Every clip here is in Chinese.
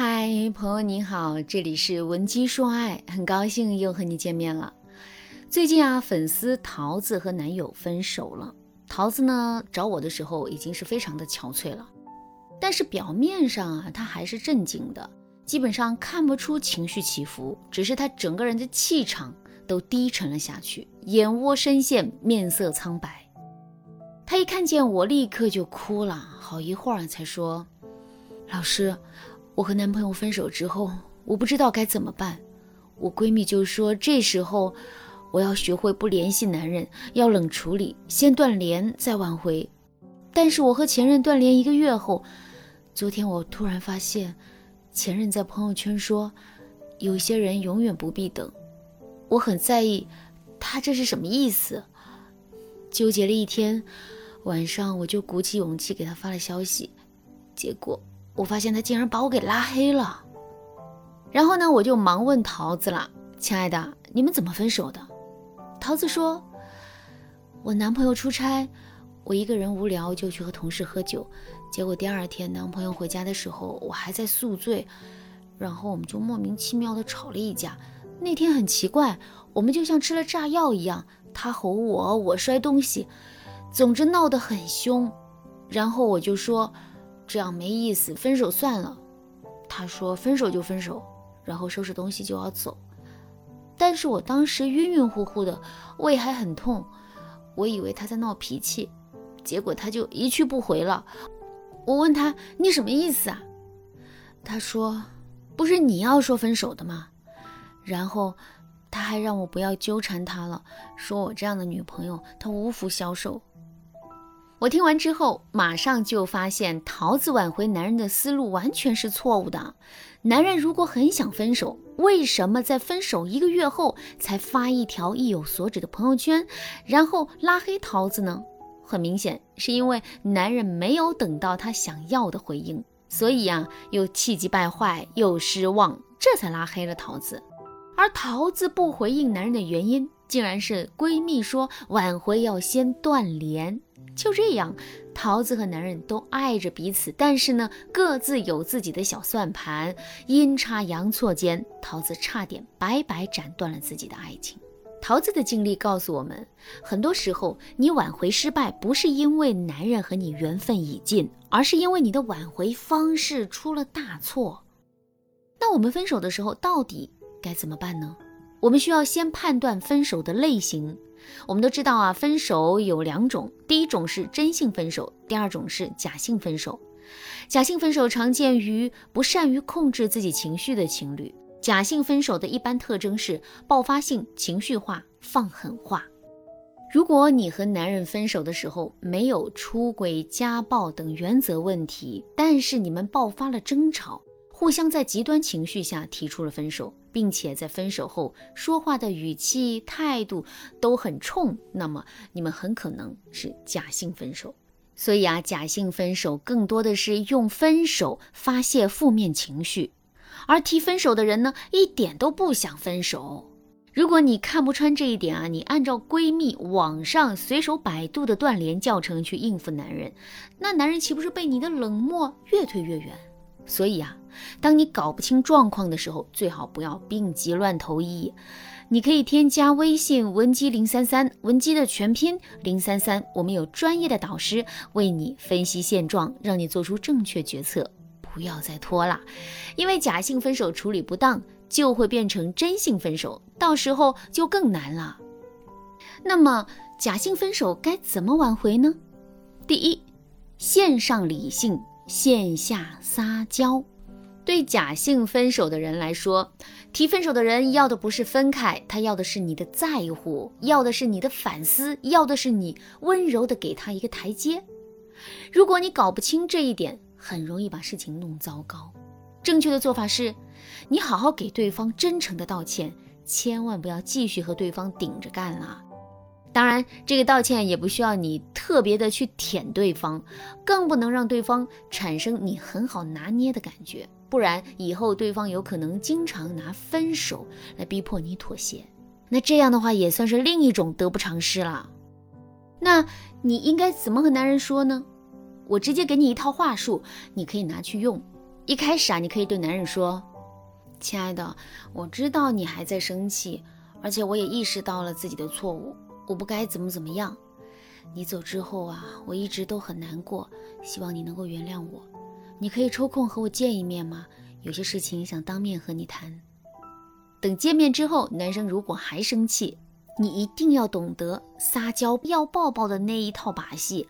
嗨，朋友你好，这里是文姬说爱，很高兴又和你见面了。最近啊，粉丝桃子和男友分手了。桃子呢找我的时候已经是非常的憔悴了，但是表面上啊，她还是镇静的，基本上看不出情绪起伏，只是她整个人的气场都低沉了下去，眼窝深陷，面色苍白。她一看见我，立刻就哭了，好一会儿才说：“老师。”我和男朋友分手之后，我不知道该怎么办。我闺蜜就说，这时候我要学会不联系男人，要冷处理，先断联再挽回。但是我和前任断联一个月后，昨天我突然发现，前任在朋友圈说，有些人永远不必等。我很在意，他这是什么意思？纠结了一天，晚上我就鼓起勇气给他发了消息，结果。我发现他竟然把我给拉黑了，然后呢，我就忙问桃子了：“亲爱的，你们怎么分手的？”桃子说：“我男朋友出差，我一个人无聊就去和同事喝酒，结果第二天男朋友回家的时候，我还在宿醉，然后我们就莫名其妙的吵了一架。那天很奇怪，我们就像吃了炸药一样，他吼我，我摔东西，总之闹得很凶。然后我就说。”这样没意思，分手算了。他说分手就分手，然后收拾东西就要走。但是我当时晕晕乎乎的，胃还很痛，我以为他在闹脾气，结果他就一去不回了。我问他你什么意思啊？他说不是你要说分手的吗？然后他还让我不要纠缠他了，说我这样的女朋友他无福消受。我听完之后，马上就发现桃子挽回男人的思路完全是错误的。男人如果很想分手，为什么在分手一个月后才发一条意有所指的朋友圈，然后拉黑桃子呢？很明显，是因为男人没有等到他想要的回应，所以啊，又气急败坏，又失望，这才拉黑了桃子。而桃子不回应男人的原因，竟然是闺蜜说挽回要先断联。就这样，桃子和男人都爱着彼此，但是呢，各自有自己的小算盘。阴差阳错间，桃子差点白白斩断了自己的爱情。桃子的经历告诉我们，很多时候你挽回失败，不是因为男人和你缘分已尽，而是因为你的挽回方式出了大错。那我们分手的时候，到底该怎么办呢？我们需要先判断分手的类型。我们都知道啊，分手有两种，第一种是真性分手，第二种是假性分手。假性分手常见于不善于控制自己情绪的情侣。假性分手的一般特征是爆发性、情绪化、放狠话。如果你和男人分手的时候没有出轨、家暴等原则问题，但是你们爆发了争吵，互相在极端情绪下提出了分手。并且在分手后说话的语气态度都很冲，那么你们很可能是假性分手。所以啊，假性分手更多的是用分手发泄负面情绪，而提分手的人呢，一点都不想分手。如果你看不穿这一点啊，你按照闺蜜网上随手百度的断联教程去应付男人，那男人岂不是被你的冷漠越推越远？所以啊。当你搞不清状况的时候，最好不要病急乱投医。你可以添加微信文姬零三三，文姬的全拼零三三，我们有专业的导师为你分析现状，让你做出正确决策。不要再拖了，因为假性分手处理不当，就会变成真性分手，到时候就更难了。那么，假性分手该怎么挽回呢？第一，线上理性，线下撒娇。对假性分手的人来说，提分手的人要的不是分开，他要的是你的在乎，要的是你的反思，要的是你温柔的给他一个台阶。如果你搞不清这一点，很容易把事情弄糟糕。正确的做法是，你好好给对方真诚的道歉，千万不要继续和对方顶着干了。当然，这个道歉也不需要你特别的去舔对方，更不能让对方产生你很好拿捏的感觉。不然以后对方有可能经常拿分手来逼迫你妥协，那这样的话也算是另一种得不偿失了。那你应该怎么和男人说呢？我直接给你一套话术，你可以拿去用。一开始啊，你可以对男人说：“亲爱的，我知道你还在生气，而且我也意识到了自己的错误，我不该怎么怎么样。你走之后啊，我一直都很难过，希望你能够原谅我。你可以抽空和我见一面吗？有些事情想当面和你谈。”等见面之后，男生如果还生气，你一定要懂得撒娇要抱抱的那一套把戏，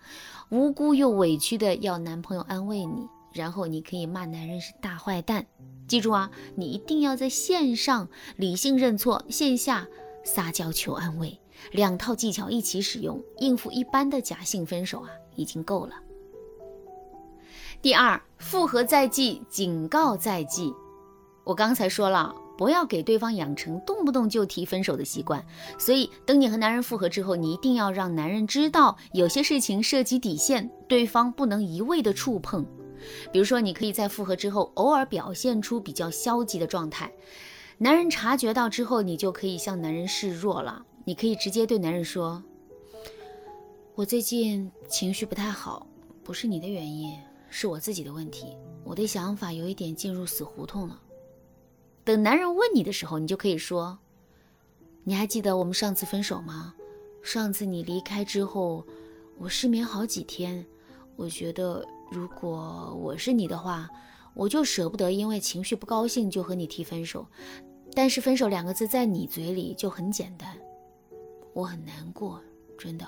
无辜又委屈的要男朋友安慰你，然后你可以骂男人是大坏蛋。记住啊，你一定要在线上理性认错，线下撒娇求安慰，两套技巧一起使用，应付一般的假性分手啊，已经够了。第二，复合在即，警告在即。我刚才说了。不要给对方养成动不动就提分手的习惯，所以等你和男人复合之后，你一定要让男人知道，有些事情涉及底线，对方不能一味的触碰。比如说，你可以在复合之后偶尔表现出比较消极的状态，男人察觉到之后，你就可以向男人示弱了。你可以直接对男人说：“我最近情绪不太好，不是你的原因，是我自己的问题，我的想法有一点进入死胡同了。”等男人问你的时候，你就可以说：“你还记得我们上次分手吗？上次你离开之后，我失眠好几天。我觉得如果我是你的话，我就舍不得因为情绪不高兴就和你提分手。但是分手两个字在你嘴里就很简单，我很难过，真的。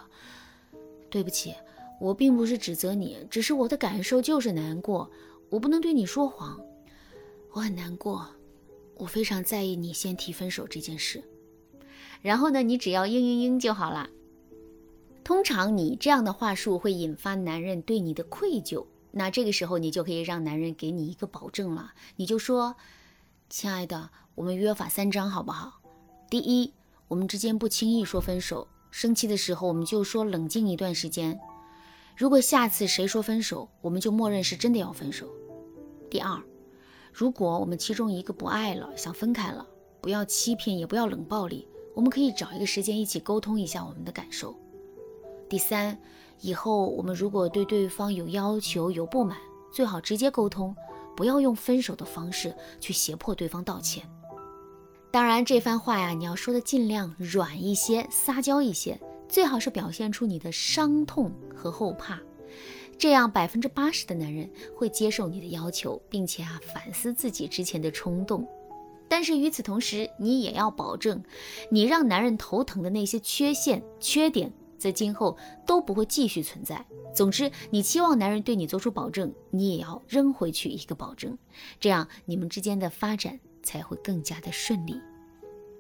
对不起，我并不是指责你，只是我的感受就是难过，我不能对你说谎，我很难过。”我非常在意你先提分手这件事，然后呢，你只要嘤嘤嘤就好了。通常你这样的话术会引发男人对你的愧疚，那这个时候你就可以让男人给你一个保证了，你就说：“亲爱的，我们约法三章好不好？第一，我们之间不轻易说分手，生气的时候我们就说冷静一段时间。如果下次谁说分手，我们就默认是真的要分手。第二。”如果我们其中一个不爱了，想分开了，不要欺骗，也不要冷暴力，我们可以找一个时间一起沟通一下我们的感受。第三，以后我们如果对对方有要求、有不满，最好直接沟通，不要用分手的方式去胁迫对方道歉。当然，这番话呀，你要说的尽量软一些，撒娇一些，最好是表现出你的伤痛和后怕。这样，百分之八十的男人会接受你的要求，并且啊反思自己之前的冲动。但是与此同时，你也要保证，你让男人头疼的那些缺陷、缺点，在今后都不会继续存在。总之，你期望男人对你做出保证，你也要扔回去一个保证，这样你们之间的发展才会更加的顺利。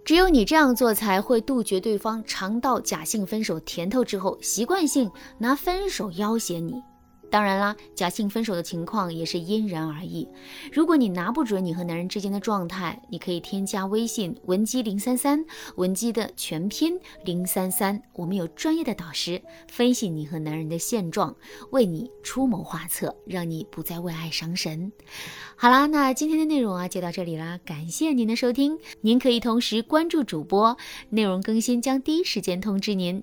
只有你这样做，才会杜绝对方尝到假性分手甜头之后，习惯性拿分手要挟你。当然啦，假性分手的情况也是因人而异。如果你拿不准你和男人之间的状态，你可以添加微信文姬零三三，文姬的全拼零三三，我们有专业的导师分析你和男人的现状，为你出谋划策，让你不再为爱伤神。好啦，那今天的内容啊就到这里啦，感谢您的收听。您可以同时关注主播，内容更新将第一时间通知您。